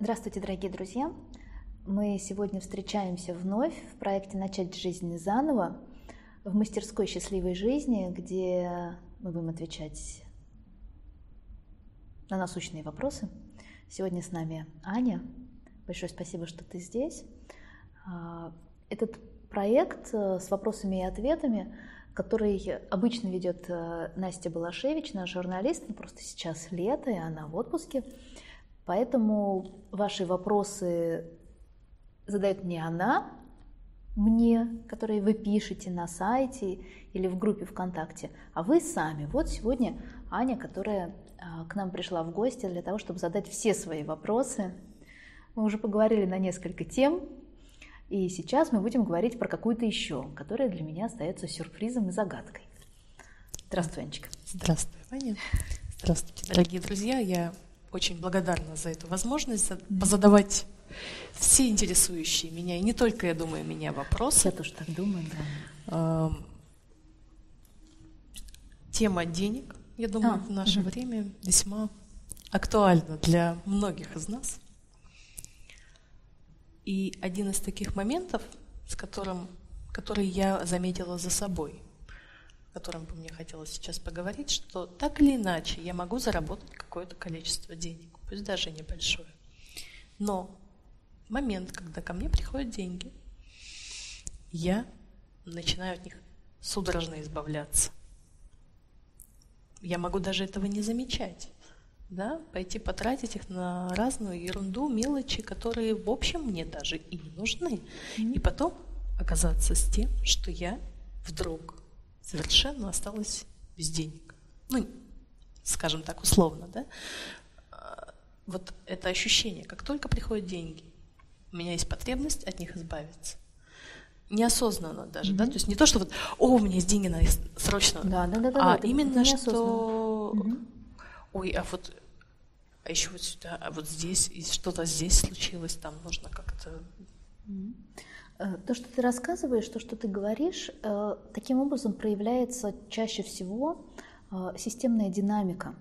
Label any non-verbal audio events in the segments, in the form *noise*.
Здравствуйте, дорогие друзья! Мы сегодня встречаемся вновь в проекте «Начать жизнь заново» в мастерской «Счастливой жизни», где мы будем отвечать на насущные вопросы. Сегодня с нами Аня. Большое спасибо, что ты здесь. А, этот проект э, с вопросами и ответами, который обычно ведет э, Настя Балашевич, наш журналист, но просто сейчас лето, и она в отпуске. Поэтому ваши вопросы задает не она, мне, которые вы пишете на сайте или в группе ВКонтакте, а вы сами. Вот сегодня Аня, которая а, к нам пришла в гости для того, чтобы задать все свои вопросы. Мы уже поговорили на несколько тем, и сейчас мы будем говорить про какую-то еще, которая для меня остается сюрпризом и загадкой. Здравствуй, Анечка. Здравствуй, Аня. Здравствуйте, дорогие друзья. Я очень благодарна за эту возможность позадавать все интересующие меня, и не только, я думаю, меня вопросы. Я тоже так думаю, да. Тема денег, я думаю, а, в наше угу. время весьма актуальна для многих из нас. И один из таких моментов, с которым, который я заметила за собой, котором бы мне хотелось сейчас поговорить, что так или иначе я могу заработать какое-то количество денег, пусть даже небольшое. Но момент, когда ко мне приходят деньги, я начинаю от них судорожно избавляться. Я могу даже этого не замечать. Да, пойти потратить их на разную ерунду, мелочи, которые, в общем, мне даже и не нужны. Mm-hmm. И потом оказаться с тем, что я вдруг совершенно осталась без денег. Ну, скажем так, условно, да? А, вот это ощущение, как только приходят деньги, у меня есть потребность от них избавиться. Неосознанно даже, mm-hmm. да, то есть не то, что вот, о, у меня есть деньги, надо срочно, да, да, да, да, а да, именно что, mm-hmm. ой, а вот, а еще вот сюда, а вот здесь, и что-то здесь случилось, там нужно как-то... Mm-hmm. То, что ты рассказываешь, то, что ты говоришь, э, таким образом проявляется чаще всего э, системная динамика.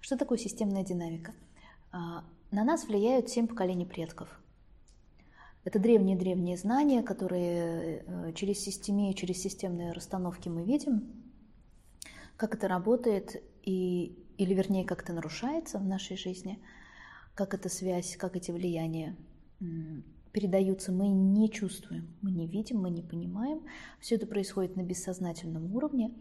Что такое системная динамика? На нас влияют семь поколений предков. Это древние-древние знания, которые э, через системию, через системные расстановки мы видим, как это работает, и, или вернее, как это нарушается в нашей жизни, как эта связь, как эти влияния передаются, мы не чувствуем, мы не видим, мы не понимаем. Все это происходит на бессознательном уровне.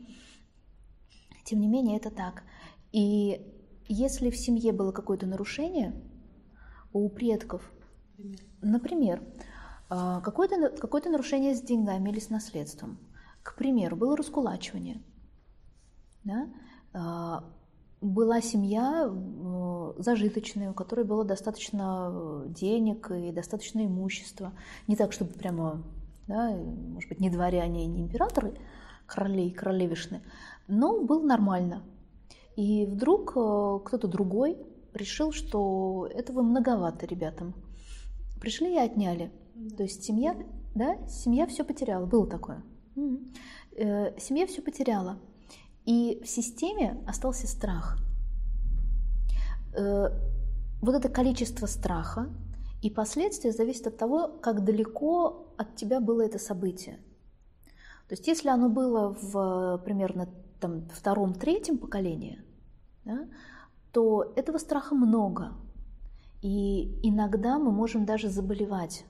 Тем не менее, это так. И если в семье было какое-то нарушение у предков, Например, а, какое-то какое нарушение с деньгами или с наследством. К примеру, было раскулачивание. Да? Была семья зажиточная, у которой было достаточно э, денег и достаточно имущества. Не так, чтобы прямо, да, может быть, не дворяне, не императоры, короли и королевишны, но было нормально. И вдруг э, кто-то другой решил, что этого многовато ребятам – Пришли и отняли. То есть семья, да, семья все потеряла. Было такое. Э, семья все потеряла. И в системе остался страх. Э, вот это количество страха и последствия зависит от того, как далеко от тебя было это событие. То есть если оно было в примерно там, втором-третьем поколении, да, то этого страха много. И иногда мы можем даже заболевать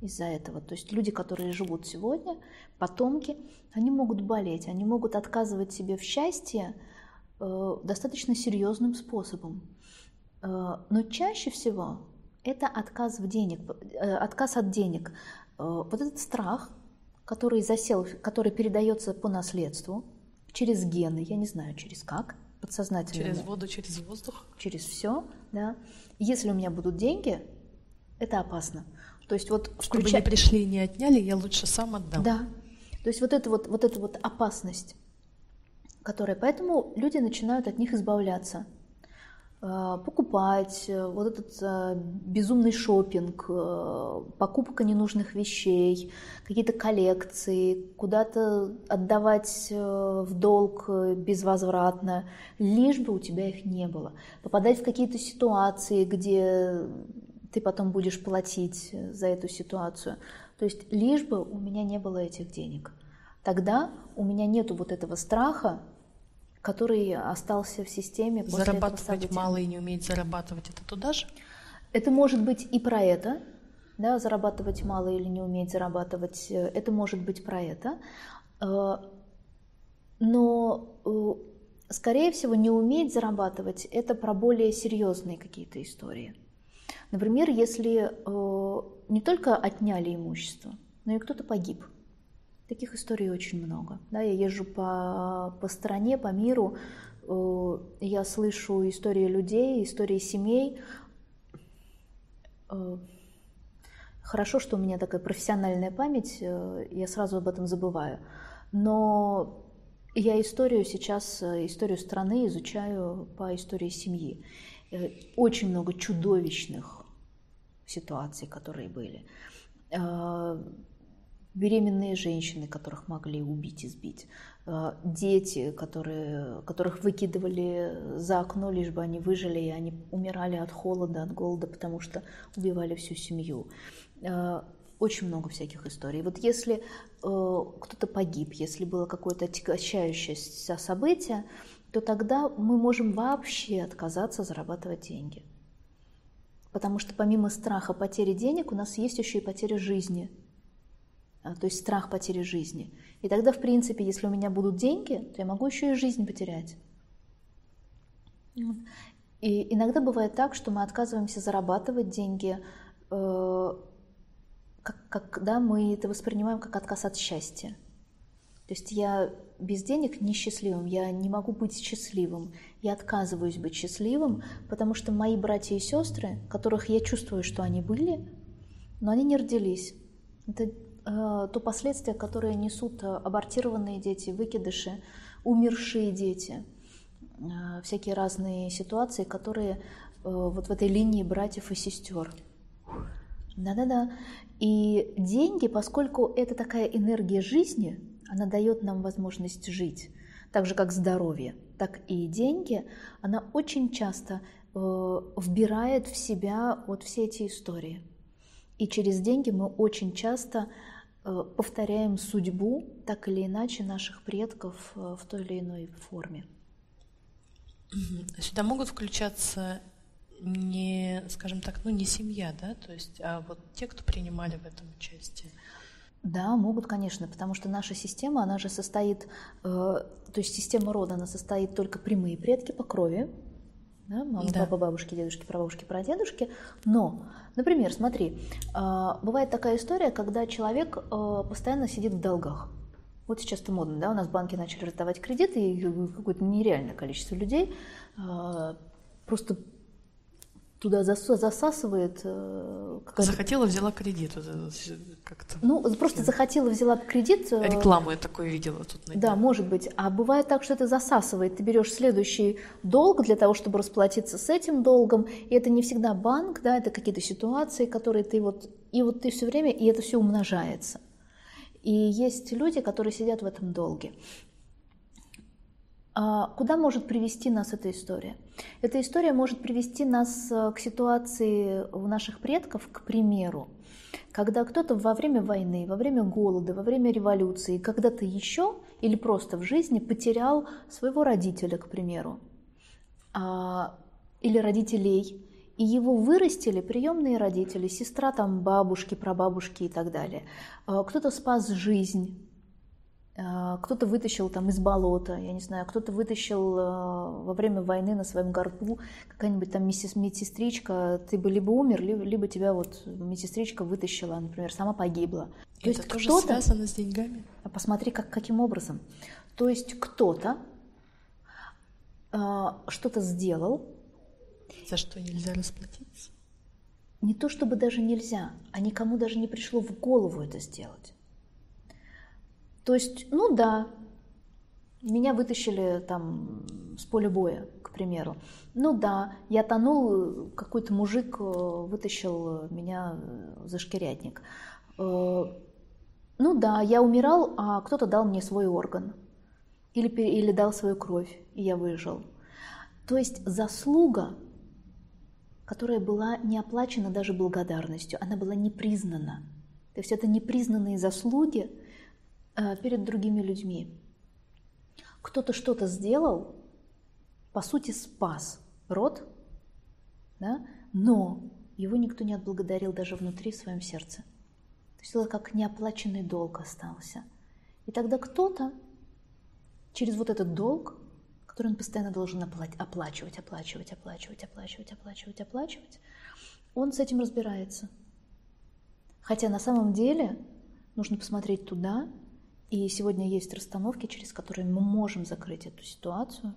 из-за этого. То есть люди, которые живут сегодня, потомки, они могут болеть, они могут отказывать себе в счастье э, достаточно серьезным способом. Э, но чаще всего это отказ, в денег, э, отказ от денег. Э, вот этот страх, который засел, который передается по наследству, через гены, я не знаю через как, подсознательно. Через воду, через воздух. Через все, да. Если у меня будут деньги, это опасно. То есть вот Чтобы не пришли и не отняли, я лучше сам отдам. Да. То есть вот это вот, вот эта вот опасность, которая... Поэтому люди начинают от них избавляться. Э, покупать, э, вот этот э, безумный шопинг, покупка ненужных вещей, какие-то коллекции, куда-то отдавать в долг безвозвратно, лишь бы у тебя их не было. Попадать в какие-то ситуации, где ты потом будешь платить за эту ситуацию. То есть лишь бы у меня не было этих денег. Тогда у меня нету вот этого страха, который остался в системе после Зарабатывать этого мало и не уметь зарабатывать, это туда же? Это может быть и про это, да, зарабатывать мало или не уметь зарабатывать, э, это может быть про это. Э, но, э, скорее всего, не уметь зарабатывать – это про более серьезные какие-то истории. Например, если не только отняли имущество, но и кто-то погиб. Таких историй очень много. Да, я езжу по, по стране, по миру, я слышу истории людей, истории семей, Хорошо, что у меня такая профессиональная память, э, я сразу об этом забываю. Но я историю сейчас, э, историю страны изучаю по истории семьи. Э, очень много чудовищных ситуаций, которые были. Беременные женщины, которых могли убить и сбить. Дети, которые, которых выкидывали за окно, лишь бы они выжили, и они умирали от холода, от голода, потому что убивали всю семью. Э, очень много всяких историй. Вот если э, кто-то погиб, если было какое-то отягощающееся событие, то тогда мы можем вообще отказаться зарабатывать деньги. Потому что помимо страха потери денег у нас есть еще и потеря жизни. А, то есть страх потери жизни. И тогда, в принципе, если у меня будут деньги, то я могу еще и жизнь потерять. И иногда бывает так, что мы отказываемся зарабатывать деньги, э, когда мы это воспринимаем как отказ от счастья. То есть я без денег несчастливым, я не могу быть счастливым, я отказываюсь быть счастливым, потому что мои братья и сестры, которых я чувствую, что они были, но они не родились. Это э, то последствие, которое несут абортированные дети, выкидыши, умершие дети, э, всякие разные ситуации, которые э, вот в этой линии братьев и сестер. Да-да-да. И деньги, поскольку это такая энергия жизни, она дает нам возможность жить, так же как здоровье, так и деньги, она очень часто э, вбирает в себя вот все эти истории. И через деньги мы очень часто э, повторяем судьбу, так или иначе, наших предков э, в той или иной форме. Сюда могут включаться не, скажем так, ну не семья, да, то есть, а вот те, кто принимали в этом участие. Да, могут, конечно, потому что наша система, она же состоит, э, то есть система рода, она состоит только прямые предки по крови, да, мама, да. папа, бабушки, дедушки, прабабушки, прадедушки. Но, например, смотри, э, бывает такая история, когда человек э, постоянно сидит в долгах. Вот сейчас это модно, да, у нас банки начали раздавать кредиты, и какое-то нереальное количество людей э, просто туда засасывает. Э, захотела, взяла кредит. Как-то. Ну, просто захотела, взяла кредит. Э, Рекламу я такое видела тут. Да, может быть. А бывает так, что это засасывает. Ты берешь следующий долг для того, чтобы расплатиться с этим долгом. И это не всегда банк, да, это какие-то ситуации, которые ты вот... И вот ты все время, и это все умножается. И есть люди, которые сидят в этом долге. А куда может привести нас эта история? Эта история может привести нас э, к ситуации у наших предков, к примеру, когда кто-то во время войны, во время голода, во время революции, когда-то еще или просто в жизни потерял своего родителя, к примеру, а, или родителей, и его вырастили приемные родители, сестра там бабушки, прабабушки и так далее. А, кто-то спас жизнь кто-то вытащил там из болота, я не знаю, кто-то вытащил а, во время войны на своем горбу какая-нибудь там медсестричка, ты бы либо умер, либо, тебя вот медсестричка вытащила, например, сама погибла. То Это есть тоже кто-то, связано с деньгами? А посмотри, как, каким образом. То есть кто-то э, что-то сделал. За что нельзя расплатиться? Не то чтобы даже нельзя, а никому даже не пришло в голову это сделать. То есть, ну да, меня вытащили там с поля боя, к примеру. Ну да, я тонул, какой-то мужик э, вытащил меня за шкирятник. Э, ну да, я умирал, а кто-то дал мне свой орган. Или, или дал свою кровь, и я выжил. То есть заслуга которая была не оплачена даже благодарностью, она была не признана. То есть это непризнанные заслуги перед другими людьми. Кто-то что-то сделал, по сути, спас род, да? но его никто не отблагодарил даже внутри в своем сердце. То есть это как неоплаченный долг остался. И тогда кто-то через вот этот долг который он постоянно должен оплачивать, оплачивать, оплачивать, оплачивать, оплачивать, оплачивать, он с этим разбирается. Хотя на самом деле нужно посмотреть туда, и сегодня есть расстановки, через которые мы можем закрыть эту ситуацию.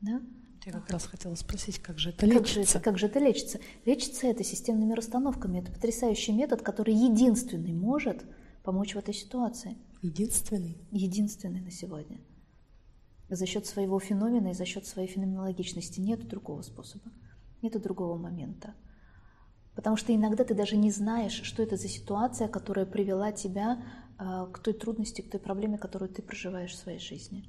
Да? Я как раз хотела спросить, как же это лечится? Как же, как же это лечится? Лечится это системными расстановками. Это потрясающий метод, который единственный может помочь в этой ситуации. Единственный? Единственный на сегодня за счет своего феномена и за счет своей феноменологичности. Нет другого способа, нет другого момента. Потому что иногда ты даже не знаешь, что это за ситуация, которая привела тебя э, к той трудности, к той проблеме, которую ты проживаешь в своей жизни.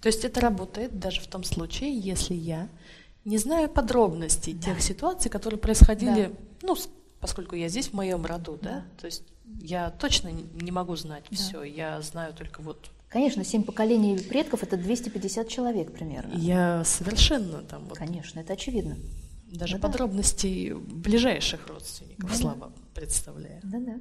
То есть это работает даже в том случае, если я не знаю подробностей да. тех ситуаций, которые происходили, да. ну, поскольку я здесь в моем роду, да, да? то есть я точно не могу знать да. все, я знаю только вот Конечно, семь поколений предков – это 250 человек примерно. Я совершенно там… Вот, Конечно, это очевидно. Даже да, подробностей ближайших родственников да, слабо представляю. Да-да.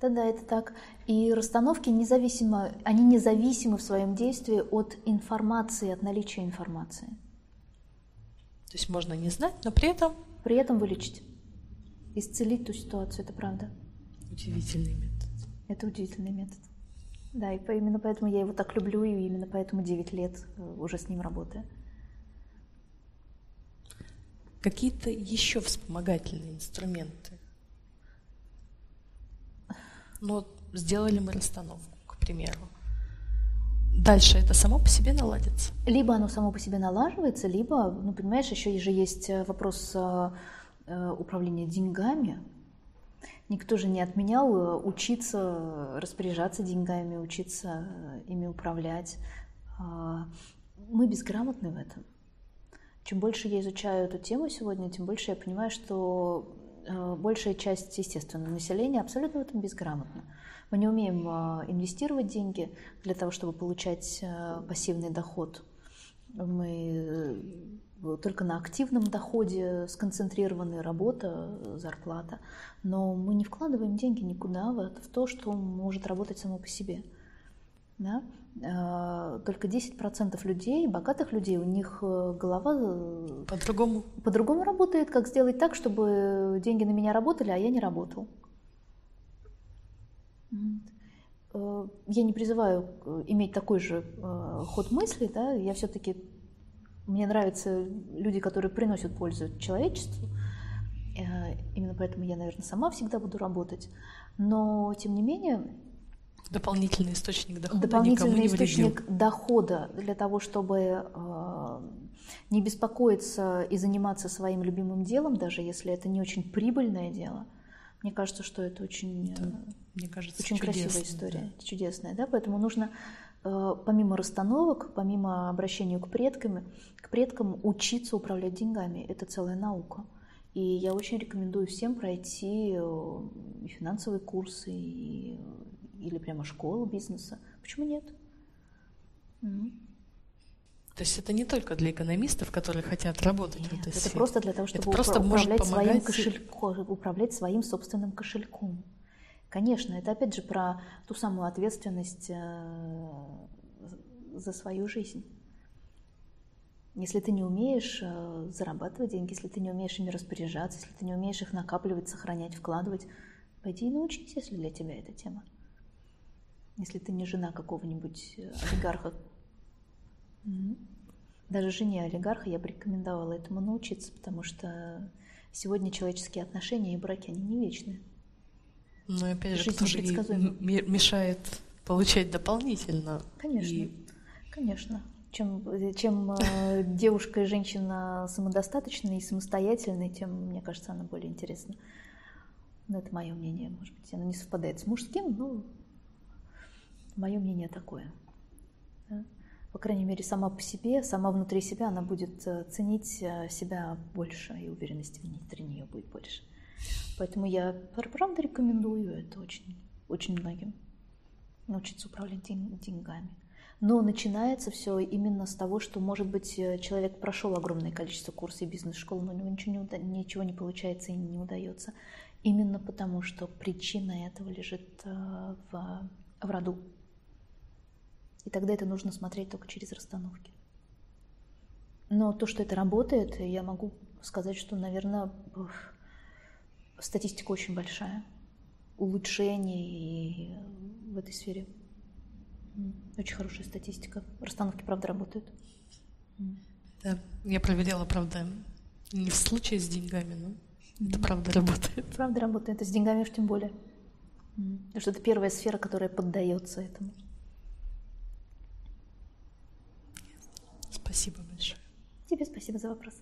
Да-да, это так. И расстановки независимо, они независимы в своем действии от информации, от наличия информации. То есть можно не знать, но при этом… При этом вылечить. Исцелить ту ситуацию, это правда. Удивительный метод. Это удивительный метод. Да, и именно поэтому я его так люблю, и именно поэтому 9 лет э, уже с ним работаю. Какие-то еще вспомогательные инструменты? Ну, сделали мы расстановку, к примеру. Дальше это само по себе наладится? Либо оно само по себе налаживается, либо, ну, понимаешь, еще же есть э, вопрос э, управления деньгами, Никто же не отменял э, учиться распоряжаться деньгами, учиться э, ими управлять. А, мы безграмотны в этом. Чем больше я изучаю эту тему сегодня, тем больше я понимаю, что э, большая часть, естественно, населения абсолютно в этом безграмотна. Мы не умеем инвестировать деньги для того, чтобы получать пассивный доход. Мы только на активном доходе сконцентрированная работа, зарплата, но мы не вкладываем деньги никуда в то, что может работать само по себе. Да? А, только 10% людей, богатых людей, у них э, голова э, по-другому. по-другому работает, как сделать так, чтобы деньги на меня работали, а я не работал. Э, я не призываю иметь такой же ход мысли, да, я все-таки мне нравятся люди, которые приносят пользу человечеству. Именно поэтому я, наверное, сама всегда буду работать. Но, тем не менее... Дополнительный источник дохода Дополнительный источник вредил. дохода для того, чтобы э, не беспокоиться и заниматься своим любимым делом, даже если это не очень прибыльное дело. Мне кажется, что это очень, да, мне кажется, очень красивая история, да. чудесная. Да? Поэтому нужно Э, помимо расстановок, помимо обращения к предкам, к предкам учиться управлять деньгами. Это целая наука. И я очень рекомендую всем пройти э, и финансовые курсы, и, или прямо школу бизнеса. Почему нет? То есть это не только для экономистов, которые хотят работать Нет, в этой это сфере. просто для того, чтобы это управлять, своим кошельком, управлять своим собственным кошельком. Конечно, это опять же про ту самую ответственность э, за свою жизнь. Если ты не умеешь э, зарабатывать деньги, если ты не умеешь ими распоряжаться, если ты не умеешь их накапливать, сохранять, вкладывать, пойди и научись, если для тебя эта тема. Если ты не жена какого-нибудь э, олигарха. Даже жене олигарха я бы рекомендовала этому научиться, потому что сегодня человеческие отношения и браки, они не вечные. Ну, опять же, тоже мешает получать дополнительно. Конечно, и... конечно. Чем, чем э, *laughs* девушка и женщина самодостаточная и самостоятельная, тем, мне кажется, она более интересна. Но это мое мнение, может быть, оно не совпадает с мужским, но мое мнение такое. Да? по крайней мере, сама по себе, сама внутри себя, она будет э, ценить себя больше, и уверенности внутри нее будет больше. Поэтому я правда рекомендую это очень, очень многим. Научиться управлять деньгами. Но начинается все именно с того, что, может быть, э, человек прошел огромное количество курсов бизнес-школы, но у него ничего не, ничего не получается и не удается. Именно потому, что причина этого лежит э, в, в роду. И тогда это нужно смотреть только через расстановки. Но то, что это работает, я могу сказать, что, наверное, статистика очень большая. Улучшений в этой сфере. Очень хорошая статистика. Расстановки, правда, работают. Да, я проверяла, правда, не в случае с деньгами, но это правда работает. Правда работает, и с деньгами уж тем более. Потому что это первая сфера, которая поддается этому. Спасибо большое. Тебе спасибо за вопрос.